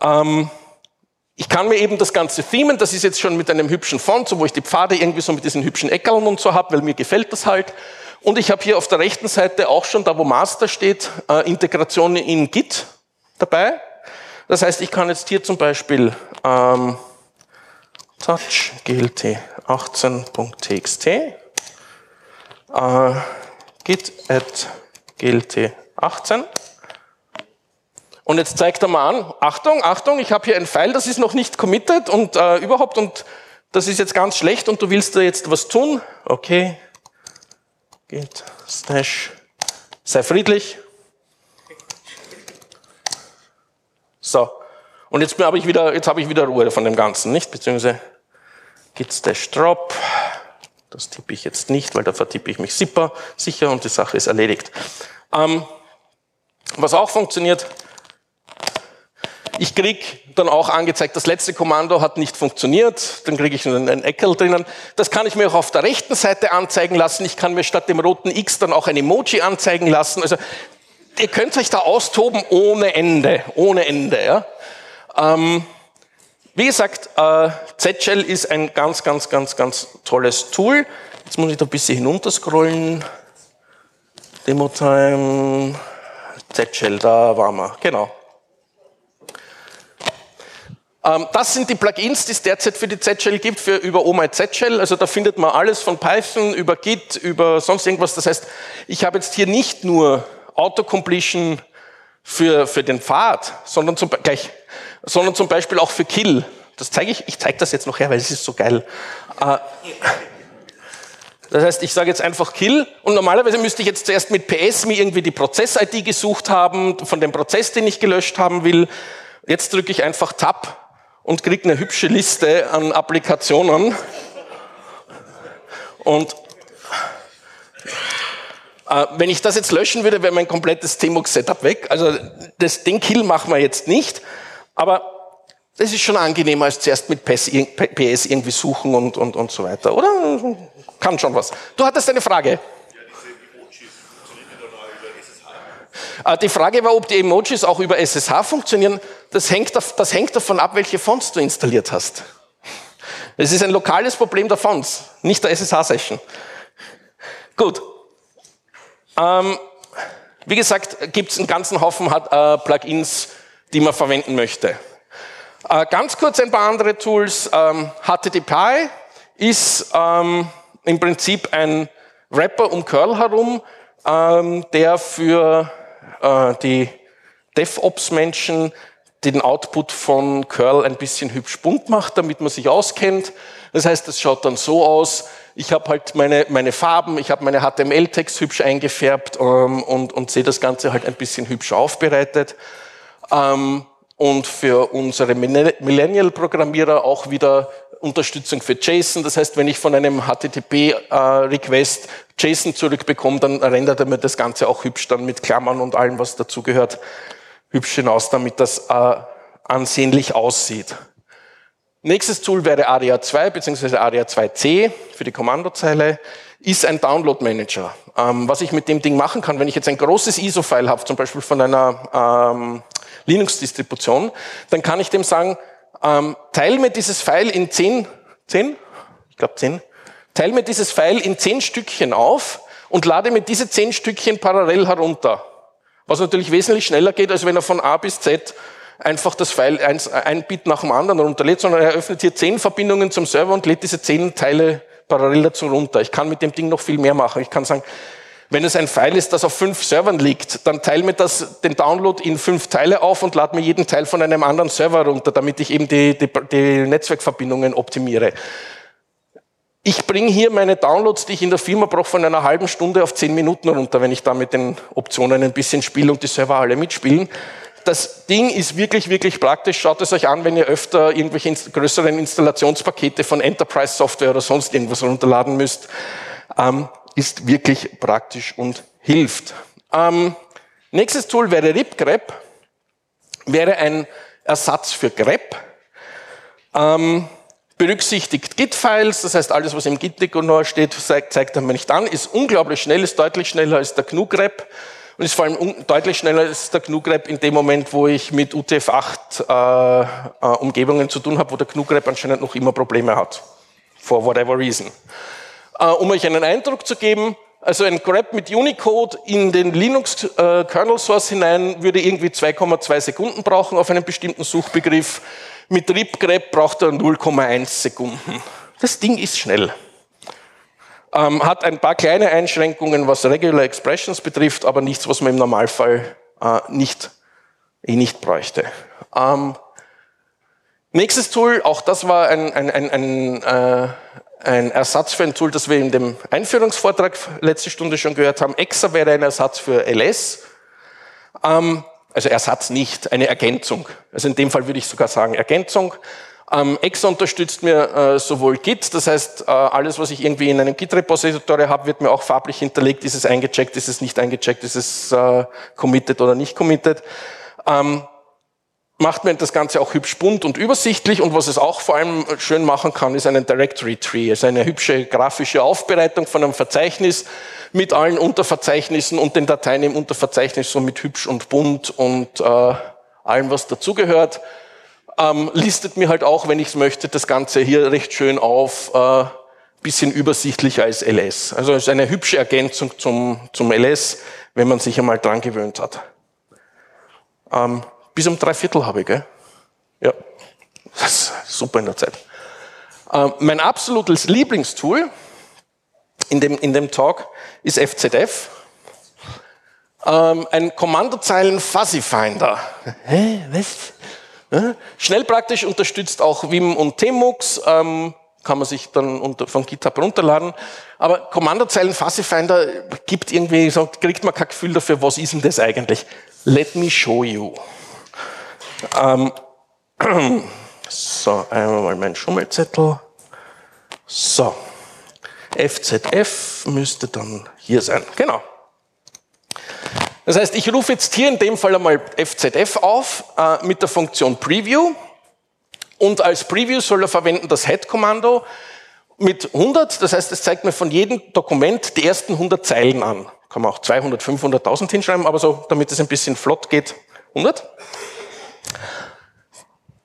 Speaker 1: Ähm, ich kann mir eben das Ganze themen, das ist jetzt schon mit einem hübschen Font, so wo ich die Pfade irgendwie so mit diesen hübschen Eckerln und so habe, weil mir gefällt das halt. Und ich habe hier auf der rechten Seite auch schon, da wo Master steht, äh, Integration in Git dabei. Das heißt, ich kann jetzt hier zum Beispiel ähm, touch glt 18.txt äh, git at glt 18 und jetzt zeigt er mal an, Achtung, Achtung, ich habe hier ein File, das ist noch nicht committed und äh, überhaupt und das ist jetzt ganz schlecht und du willst da jetzt was tun. Okay, geht, stash, sei friedlich. So, und jetzt habe ich wieder, jetzt habe ich wieder Ruhe von dem Ganzen, nicht? Beziehungsweise git stash drop. Das tippe ich jetzt nicht, weil da vertippe ich mich sicher, sicher und die Sache ist erledigt. Ähm, was auch funktioniert, ich kriege dann auch angezeigt, das letzte Kommando hat nicht funktioniert, dann kriege ich einen Eckel drinnen. Das kann ich mir auch auf der rechten Seite anzeigen lassen. Ich kann mir statt dem roten X dann auch ein Emoji anzeigen lassen. Also ihr könnt euch da austoben ohne Ende, ohne Ende. Ja? Ähm, wie gesagt, äh, Z-Shell ist ein ganz, ganz, ganz, ganz tolles Tool. Jetzt muss ich da ein bisschen hinunterscrollen. Demo-Time, Z-Shell, da waren wir, genau. Ähm, das sind die Plugins, die es derzeit für die Z-Shell gibt, für über Oh My Z-Shell. Also da findet man alles von Python über Git, über sonst irgendwas. Das heißt, ich habe jetzt hier nicht nur Autocompletion für, für den Pfad, sondern zum, gleich, sondern zum Beispiel auch für Kill. Das zeige ich, ich zeige das jetzt noch her, weil es ist so geil. Äh, das heißt, ich sage jetzt einfach Kill und normalerweise müsste ich jetzt zuerst mit PS mir irgendwie die Prozess-ID gesucht haben, von dem Prozess, den ich gelöscht haben will. Jetzt drücke ich einfach Tab und kriege eine hübsche Liste an Applikationen. Und äh, wenn ich das jetzt löschen würde, wäre mein komplettes Tmux-Setup weg. Also das, den Kill machen wir jetzt nicht. Aber das ist schon angenehmer, als zuerst mit PS irgendwie suchen und, und, und so weiter, oder? Kann schon was. Du hattest eine Frage. Äh, die Frage war, ob die Emojis auch über SSH funktionieren. Das hängt, das hängt davon ab, welche Fonts du installiert hast. Es ist ein lokales Problem der Fonts, nicht der SSH-Session. Gut. Ähm, wie gesagt, gibt es einen ganzen Haufen äh, Plugins, die man verwenden möchte. Äh, ganz kurz ein paar andere Tools. Ähm, HTTP ist ähm, im Prinzip ein Wrapper um Curl herum, ähm, der für äh, die DevOps-Menschen den Output von Curl ein bisschen hübsch bunt macht, damit man sich auskennt. Das heißt, es schaut dann so aus, ich habe halt meine, meine Farben, ich habe meine HTML-Text hübsch eingefärbt ähm, und, und sehe das Ganze halt ein bisschen hübsch aufbereitet. Ähm, und für unsere Millennial-Programmierer auch wieder Unterstützung für JSON. Das heißt, wenn ich von einem HTTP-Request äh, JSON zurückbekomme, dann rendert er mir das Ganze auch hübsch dann mit Klammern und allem, was dazugehört, hübsch hinaus, damit das äh, ansehnlich aussieht. Nächstes Tool wäre ARIA 2 bzw. ARIA 2C für die Kommandozeile, ist ein Download Manager. Ähm, was ich mit dem Ding machen kann, wenn ich jetzt ein großes ISO-File habe, zum Beispiel von einer ähm, Linux-Distribution, dann kann ich dem sagen, ähm, teil mir dieses File in zehn, zehn? Ich glaube zehn. Teil mir dieses File in zehn Stückchen auf und lade mir diese zehn Stückchen parallel herunter. Was natürlich wesentlich schneller geht, als wenn er von A bis Z einfach das File ein, ein Bit nach dem anderen runterlädt, sondern er öffnet hier zehn Verbindungen zum Server und lädt diese zehn Teile parallel dazu runter. Ich kann mit dem Ding noch viel mehr machen. Ich kann sagen, wenn es ein File ist, das auf fünf Servern liegt, dann teile mir das, den Download in fünf Teile auf und lade mir jeden Teil von einem anderen Server runter, damit ich eben die, die, die Netzwerkverbindungen optimiere. Ich bringe hier meine Downloads, die ich in der Firma brauche, von einer halben Stunde auf zehn Minuten runter, wenn ich da mit den Optionen ein bisschen spiele und die Server alle mitspielen. Das Ding ist wirklich, wirklich praktisch. Schaut es euch an, wenn ihr öfter irgendwelche größeren Installationspakete von Enterprise Software oder sonst irgendwas runterladen müsst. Ähm, ist wirklich praktisch und hilft. Ähm, nächstes Tool wäre RipGrep, wäre ein Ersatz für grep. Ähm, berücksichtigt Git-Files, das heißt alles, was im Git-Dekonor steht, zeigt, er mir nicht an, ist unglaublich schnell, ist deutlich schneller als der GNU-Grep und ist vor allem deutlich schneller als der GNU-Grep in dem Moment, wo ich mit UTF-8 äh, äh, Umgebungen zu tun habe, wo der GNU-Grep anscheinend noch immer Probleme hat. For whatever reason. Äh, um euch einen Eindruck zu geben, also ein Grab mit Unicode in den Linux äh, Kernel Source hinein würde irgendwie 2,2 Sekunden brauchen auf einen bestimmten Suchbegriff. Mit RipGrab braucht er 0,1 Sekunden. Das Ding ist schnell. Ähm, hat ein paar kleine Einschränkungen, was Regular Expressions betrifft, aber nichts, was man im Normalfall äh, nicht, eh nicht bräuchte. Ähm, nächstes Tool, auch das war ein, ein, ein, ein äh, ein Ersatz für ein Tool, das wir in dem Einführungsvortrag letzte Stunde schon gehört haben. EXA wäre ein Ersatz für LS. Ähm, also Ersatz nicht, eine Ergänzung. Also in dem Fall würde ich sogar sagen Ergänzung. Ähm, EXA unterstützt mir äh, sowohl Git, das heißt, äh, alles, was ich irgendwie in einem Git-Repository habe, wird mir auch farblich hinterlegt. Ist es eingecheckt, ist es nicht eingecheckt, ist es äh, committed oder nicht committed. Ähm, macht man das Ganze auch hübsch bunt und übersichtlich und was es auch vor allem schön machen kann, ist einen Directory Tree, also eine hübsche grafische Aufbereitung von einem Verzeichnis mit allen Unterverzeichnissen und den Dateien im Unterverzeichnis so mit hübsch und bunt und äh, allem, was dazugehört. Ähm, listet mir halt auch, wenn ich es möchte, das Ganze hier recht schön auf, äh, bisschen übersichtlicher als LS. Also es ist eine hübsche Ergänzung zum, zum LS, wenn man sich einmal dran gewöhnt hat. Ähm, bis um drei Viertel habe ich, gell? Ja. Das ist super in der Zeit. Ähm, mein absolutes Lieblingstool in dem, in dem Talk ist FZF. Ähm, ein Kommandozeilen Fuzzy Finder. Hä, was? Schnell praktisch unterstützt auch Vim und Tmux. Ähm, kann man sich dann unter, von GitHub runterladen. Aber Kommandozeilen Fuzzy Finder gibt irgendwie, kriegt man kein Gefühl dafür, was ist denn das eigentlich? Let me show you. Ähm, so, einmal mal mein Schummelzettel. So, FZF müsste dann hier sein. Genau. Das heißt, ich rufe jetzt hier in dem Fall einmal FZF auf äh, mit der Funktion Preview. Und als Preview soll er verwenden das Head-Kommando mit 100. Das heißt, es zeigt mir von jedem Dokument die ersten 100 Zeilen an. Kann man auch 200, 500.000 hinschreiben, aber so, damit es ein bisschen flott geht, 100.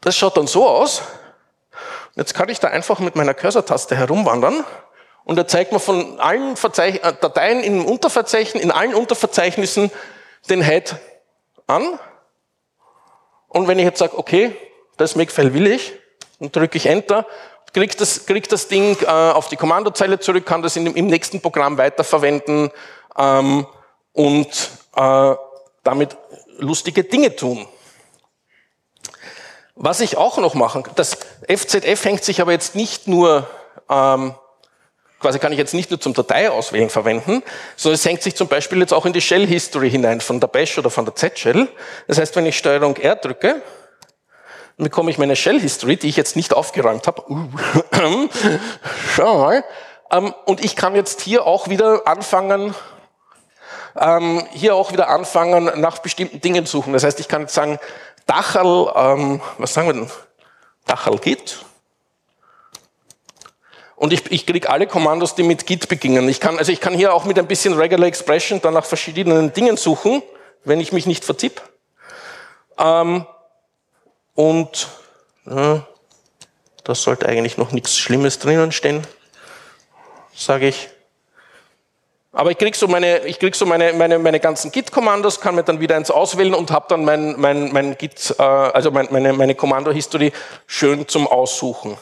Speaker 1: Das schaut dann so aus. Jetzt kann ich da einfach mit meiner Cursor-Taste herumwandern und er zeigt mir von allen Verzeich äh, Dateien im Unterverzeichnis, in allen Unterverzeichnissen den Head an. Und wenn ich jetzt sage, okay, das Makefile will ich, dann drücke ich Enter, kriegt das, kriegt das Ding äh, auf die Kommandozeile zurück, kann das in im nächsten Programm weiterverwenden ähm, und äh, damit lustige Dinge tun. Was ich auch noch machen das FZF hängt sich aber jetzt nicht nur, ähm, quasi kann ich jetzt nicht nur zum Dateiauswählen verwenden, sondern es hängt sich zum Beispiel jetzt auch in die Shell-History hinein von der Bash oder von der Z-Shell. Das heißt, wenn ich Steuerung R drücke, bekomme ich meine Shell-History, die ich jetzt nicht aufgeräumt habe. <coughs> Schau mal. Ähm, und ich kann jetzt hier auch wieder anfangen, ähm, hier auch wieder anfangen, nach bestimmten Dingen suchen. Das heißt, ich kann jetzt sagen, Dachel, ähm, was sagen wir denn? Dachel Git. Und ich, ich kriege alle Kommandos, die mit Git beginnen. Ich kann, also ich kann hier auch mit ein bisschen Regular Expression dann nach verschiedenen Dingen suchen, wenn ich mich nicht vertipp. Ähm, und ja, da sollte eigentlich noch nichts Schlimmes drinnen stehen, sage ich. Aber ich krieg so meine, ich krieg so meine, meine, meine ganzen Git-Kommandos, kann mir dann wieder eins auswählen und habe dann mein, mein, mein Git, äh, also mein, meine, meine Kommando-History schön zum Aussuchen.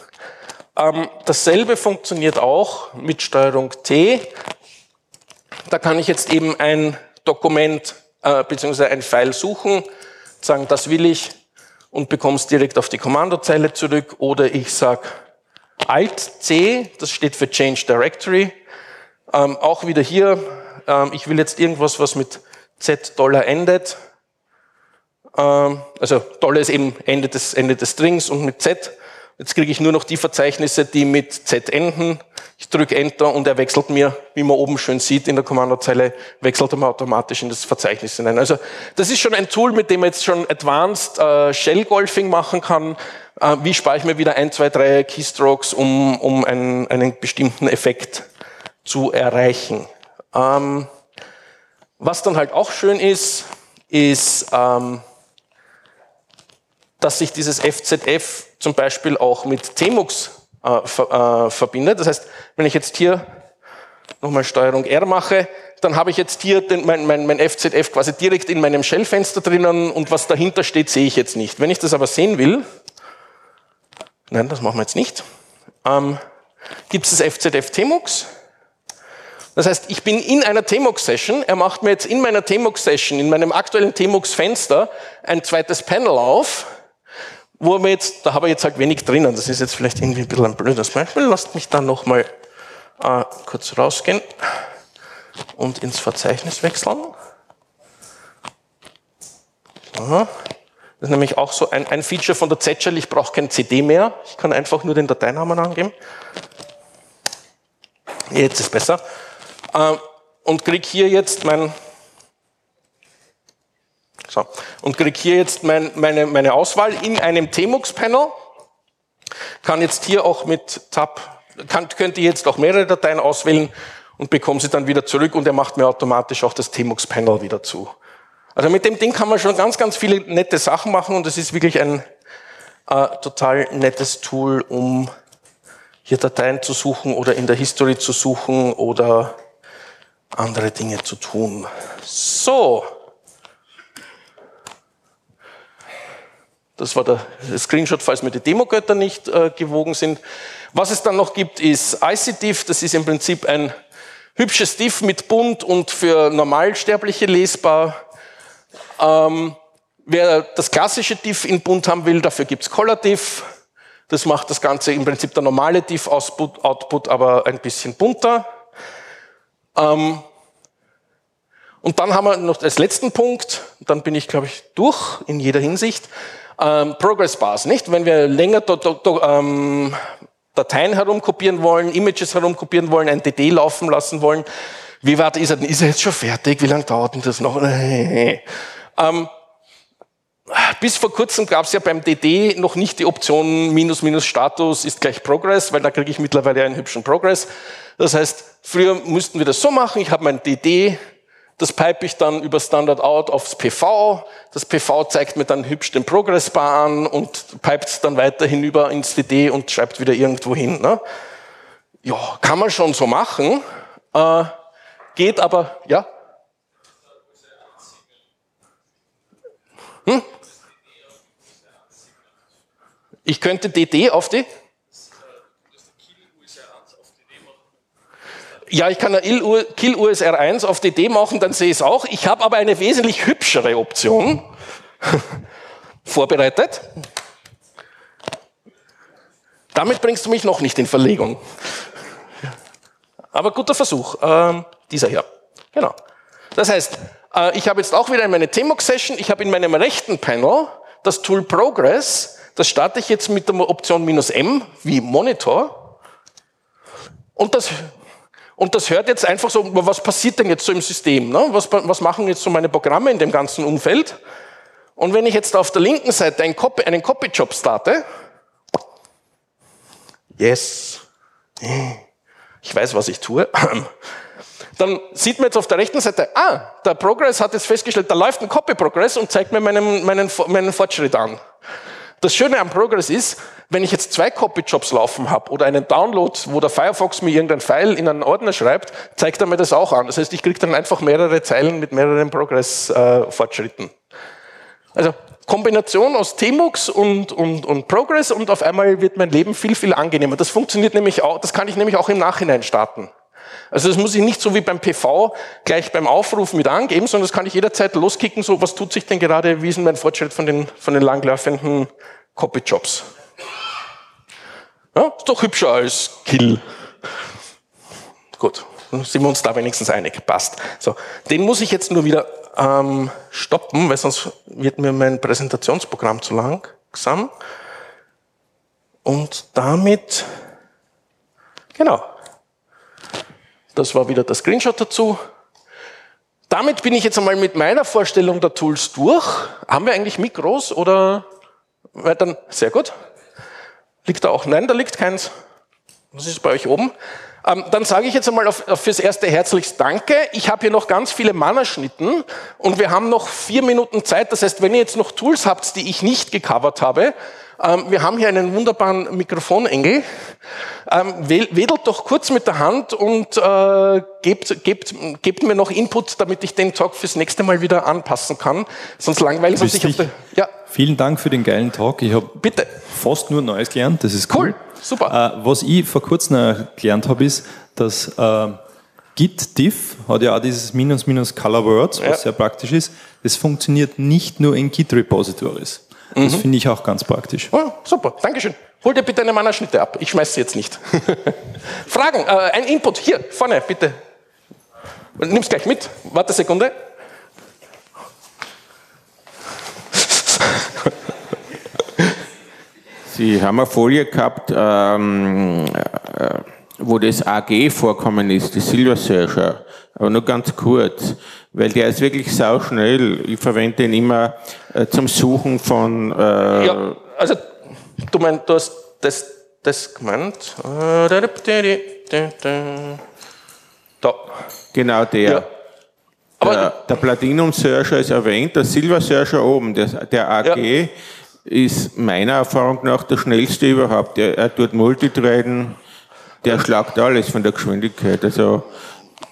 Speaker 1: Ähm, dasselbe funktioniert auch mit Steuerung T. Da kann ich jetzt eben ein Dokument äh, bzw. ein File suchen, sagen, das will ich und bekomme es direkt auf die Kommandozeile zurück. Oder ich sage Alt-C, das steht für Change Directory. Ähm, auch wieder hier, ähm, ich will jetzt irgendwas, was mit Z Dollar endet. Ähm, also Dollar ist eben Ende des, Ende des Strings und mit Z. Jetzt kriege ich nur noch die Verzeichnisse, die mit Z enden. Ich drücke Enter und er wechselt mir, wie man oben schön sieht in der Kommandozeile, wechselt er mir automatisch in das Verzeichnis hinein. Also das ist schon ein Tool, mit dem man jetzt schon Advanced äh, Shell Golfing machen kann. Äh, wie spare ich mir wieder ein, zwei, drei Keystrokes, um, um einen, einen bestimmten Effekt zu erreichen. Ähm, was dann halt auch schön ist, ist, ähm, dass sich dieses FZF zum Beispiel auch mit Tmux äh, ver, äh, verbindet. Das heißt, wenn ich jetzt hier nochmal Steuerung R mache, dann habe ich jetzt hier den, mein, mein, mein FZF quasi direkt in meinem Shell-Fenster drinnen und was dahinter steht, sehe ich jetzt nicht. Wenn ich das aber sehen will, nein, das machen wir jetzt nicht, ähm, gibt es das FZF Tmux. Das heißt, ich bin in einer Tmux-Session, er macht mir jetzt in meiner Tmux-Session, in meinem aktuellen Tmux-Fenster ein zweites Panel auf, wo wir jetzt, da habe ich jetzt halt wenig drinnen, das ist jetzt vielleicht irgendwie ein bisschen ein blödes Beispiel, lasst mich dann nochmal äh, kurz rausgehen und ins Verzeichnis wechseln. Aha. Das ist nämlich auch so ein, ein Feature von der Z-Shell, ich brauche kein CD mehr, ich kann einfach nur den Dateinamen angeben. Jetzt ist besser. Äh, und kriege hier jetzt mein so. Und kriege hier jetzt mein, meine, meine Auswahl in einem Tmux-Panel. Kann jetzt hier auch mit Tab, kann, könnte jetzt auch mehrere Dateien auswählen und bekomme sie dann wieder zurück und er macht mir automatisch auch das Tmux-Panel wieder zu. Also mit dem Ding kann man schon ganz, ganz viele nette Sachen machen und es ist wirklich ein äh, total nettes Tool, um hier Dateien zu suchen oder in der History zu suchen oder andere Dinge zu tun. So. Das war der Screenshot, falls mir die Demogötter nicht äh, gewogen sind. Was es dann noch gibt, ist ICDIF. Das ist im Prinzip ein hübsches Diff mit bunt und für Normalsterbliche lesbar. Ähm, wer das klassische Diff in bunt haben will, dafür gibt's Color Diff. Das macht das Ganze im Prinzip der normale Diff-Output, Output, aber ein bisschen bunter. Ähm, und dann haben wir noch als letzten Punkt, dann bin ich, glaube ich, durch in jeder Hinsicht ähm, Progress Bars, nicht? Wenn wir länger do, do, do, ähm, Dateien herumkopieren wollen, Images herumkopieren wollen, ein DD laufen lassen wollen, wie weit ist er denn? Ist er jetzt schon fertig? Wie lange dauert denn das noch? <laughs> ähm, bis vor kurzem gab es ja beim DD noch nicht die Option Minus Minus Status ist gleich Progress, weil da kriege ich mittlerweile einen hübschen Progress. Das heißt, früher müssten wir das so machen, ich habe mein DD, das pipe ich dann über Standard Out aufs PV. Das PV zeigt mir dann hübsch den Progress Bar an und pipet es dann weiter hinüber ins DD und schreibt wieder irgendwo hin. Ne? Ja, kann man schon so machen. Äh, geht aber, ja? Hm? Ich könnte DD auf die ja, ich kann eine Kill USR 1 auf DD machen, dann sehe ich es auch. Ich habe aber eine wesentlich hübschere Option <laughs> vorbereitet. Damit bringst du mich noch nicht in Verlegung. Aber guter Versuch. Ähm, dieser hier. Genau. Das heißt, ich habe jetzt auch wieder meine Tmux-Session. Ich habe in meinem rechten Panel das Tool Progress. Das starte ich jetzt mit der Option "-m" wie Monitor. Und das und das hört jetzt einfach so, was passiert denn jetzt so im System? Ne? Was, was machen jetzt so meine Programme in dem ganzen Umfeld? Und wenn ich jetzt auf der linken Seite einen, Copy, einen Copy-Job starte, yes, ich weiß, was ich tue, dann sieht man jetzt auf der rechten Seite, ah, der Progress hat jetzt festgestellt, da läuft ein Copy-Progress und zeigt mir meinen, meinen, meinen Fortschritt an. Das Schöne am Progress ist, wenn ich jetzt zwei Copy-Jobs laufen habe oder einen Download, wo der Firefox mir irgendein File in einen Ordner schreibt, zeigt er mir das auch an. Das heißt, ich kriege dann einfach mehrere Zeilen mit mehreren Progress-Fortschritten. also Kombination aus Tmux und, und, und Progress und auf einmal wird mein Leben viel, viel angenehmer. Das funktioniert nämlich auch, das kann ich nämlich auch im Nachhinein starten. Also das muss ich nicht so wie beim PV gleich beim Aufruf mit angeben, sondern das kann ich jederzeit loskicken, so was tut sich denn gerade, wie ist denn mein Fortschritt von den, von den langlaufenden Copy-Jobs. Ja, ist doch hübscher als Kill. Gut, dann sind wir uns da wenigstens einig. Passt. So, den muss ich jetzt nur wieder ähm, stoppen, weil sonst wird mir mein Präsentationsprogramm zu langsam. Und damit, genau, das war wieder der Screenshot dazu. Damit bin ich jetzt einmal mit meiner Vorstellung der Tools durch. Haben wir eigentlich Mikros oder weiter? Sehr gut. Liegt da auch? Nein, da liegt keins. Was ist bei euch oben? Ähm, dann sage ich jetzt einmal auf, auf fürs erste herzlichst Danke. Ich habe hier noch ganz viele Mannerschnitten und wir haben noch vier Minuten Zeit. Das heißt, wenn ihr jetzt noch Tools habt, die ich nicht gecovert habe, wir haben hier einen wunderbaren Mikrofonengel. Ähm, wedelt doch kurz mit der Hand und äh, gebt, gebt, gebt mir noch Input, damit ich den Talk fürs nächste Mal wieder anpassen kann. Sonst langweilt es sich.
Speaker 2: Ja. Vielen Dank für den geilen Talk. Ich habe fast nur Neues gelernt. Das ist cool. cool. Super. Äh, was ich vor kurzem gelernt habe, ist, dass äh, Git diff hat ja auch dieses Minus Minus Color Words, was ja. sehr praktisch ist. Das funktioniert nicht nur in Git Repositories. Das mhm. finde ich auch ganz praktisch.
Speaker 1: Oh, super, Dankeschön. Hol dir bitte eine Mannerschnitte ab. Ich schmeiße sie jetzt nicht. <laughs> Fragen, äh, ein Input. Hier, vorne, bitte. Nimm's gleich mit. Warte eine Sekunde.
Speaker 3: Sie haben eine Folie gehabt, ähm, äh, wo das AG vorkommen ist, die Silver Searcher. Aber nur ganz kurz weil der ist wirklich sauschnell. Ich verwende ihn immer äh, zum Suchen von. Äh
Speaker 1: ja, also du meinst, du hast das, das gemeint.
Speaker 3: Da. Genau der. Ja. der, der Platinum Searcher ist erwähnt, der Silver Searcher oben, der, der AG. Ja. Ist meiner Erfahrung nach der schnellste überhaupt. Er, er tut Multitraden, der schlagt alles von der Geschwindigkeit. Also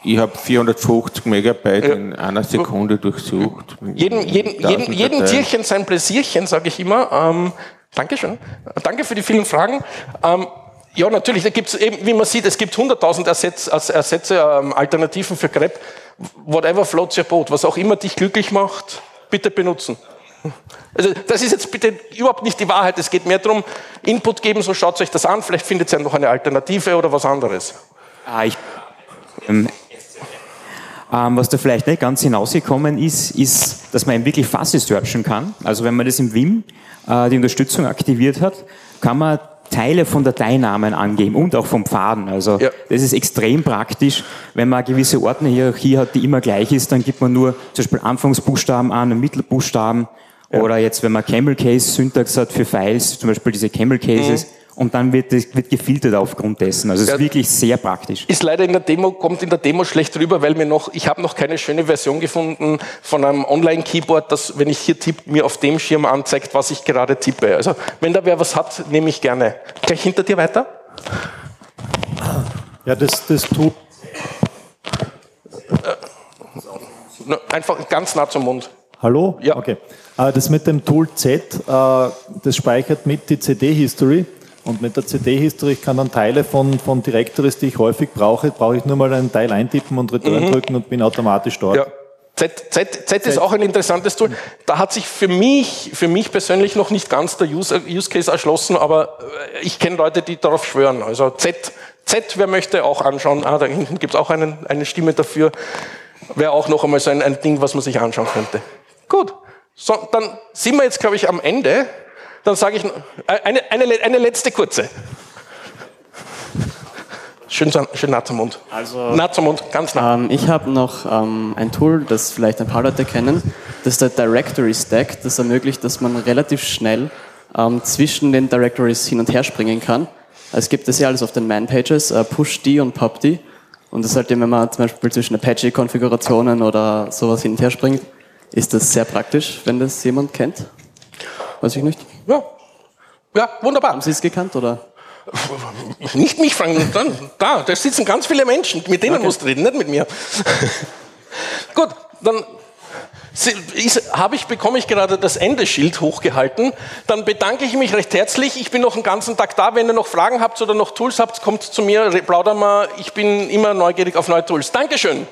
Speaker 3: ich habe 450 Megabyte ja. in einer Sekunde durchsucht.
Speaker 1: Jeden, jeden, jeden, jeden Tierchen sein Pläsierchen, sage ich immer. Ähm, Dankeschön. Danke für die vielen Fragen. Ähm, ja, natürlich, da gibt es eben, wie man sieht, es gibt 100.000 Ersätze, Ersätze ähm, Alternativen für Crepe. Whatever floats your boat, was auch immer dich glücklich macht, bitte benutzen. Also das ist jetzt bitte überhaupt nicht die Wahrheit. Es geht mehr darum, Input geben, so schaut euch das an. Vielleicht findet ihr ja noch eine Alternative oder was anderes.
Speaker 4: Ah, ich, ähm, ähm, was da vielleicht nicht ganz hinausgekommen ist, ist, dass man eben wirklich Fuzzy searchen kann. Also wenn man das im Vim äh, die Unterstützung aktiviert hat, kann man Teile von Dateinamen angeben und auch vom Pfaden. Also ja. das ist extrem praktisch. Wenn man eine gewisse Ordnerhierarchie hat, die immer gleich ist, dann gibt man nur zum Beispiel Anfangsbuchstaben an und Mittelbuchstaben. Ja. Oder jetzt, wenn man Camel Case Syntax hat für Files, zum Beispiel diese Camel Cases, mhm und dann wird, wird gefiltert aufgrund dessen. Also es ist ja, wirklich sehr praktisch.
Speaker 1: Ist leider in der Demo, kommt in der Demo schlecht rüber, weil mir noch, ich habe noch keine schöne Version gefunden von einem Online-Keyboard, das, wenn ich hier tippe, mir auf dem Schirm anzeigt, was ich gerade tippe. Also wenn da wer was hat, nehme ich gerne. Gleich hinter dir weiter.
Speaker 5: Ja, das, das tut.
Speaker 1: Äh, einfach ganz nah zum Mund.
Speaker 5: Hallo? Ja. Okay. Äh, das mit dem Tool Z, äh, das speichert mit die CD-History. Und mit der CD-History, ich kann dann Teile von, von Directories, die ich häufig brauche, brauche ich nur mal einen Teil eintippen und Return mhm. drücken und bin automatisch dort. Ja.
Speaker 1: Z, Z, Z ist auch ein interessantes Tool. Da hat sich für mich, für mich persönlich noch nicht ganz der Use, Use Case erschlossen, aber äh, ich kenne Leute, die darauf schwören. Also Z, Z, wer möchte, auch anschauen. Ah, da hinten gibt es auch einen, eine Stimme dafür. Wäre auch noch einmal so ein, ein Ding, was man sich anschauen könnte. Gut. So, dann sind wir jetzt, glaube ich, am Ende. Dann sage ich eine, eine, eine letzte kurze. Schön, schön nah zum Mund.
Speaker 6: Also, nah zum Mund, ganz nah. Ähm, ich habe noch ähm, ein Tool, das vielleicht ein paar Leute kennen. Das ist der Directory Stack. Das ermöglicht, dass man relativ schnell ähm, zwischen den Directories hin und her springen kann. Es gibt das ja alles auf den Man-Pages, äh, PushD und PubD. Und das ist halt, wenn man zum Beispiel zwischen Apache-Konfigurationen oder sowas hin und her springt, ist das sehr praktisch, wenn das jemand kennt. Weiß ich nicht.
Speaker 1: Ja, Ja, wunderbar.
Speaker 6: Haben Sie es gekannt, oder?
Speaker 1: Nicht mich fragen, dann, da, da sitzen ganz viele Menschen, mit denen okay. musst du reden, nicht mit mir. Gut, dann habe ich, bekomme ich gerade das Endeschild hochgehalten. Dann bedanke ich mich recht herzlich. Ich bin noch einen ganzen Tag da. Wenn ihr noch Fragen habt oder noch Tools habt, kommt zu mir, plaudern mal. Ich bin immer neugierig auf neue Tools. Dankeschön.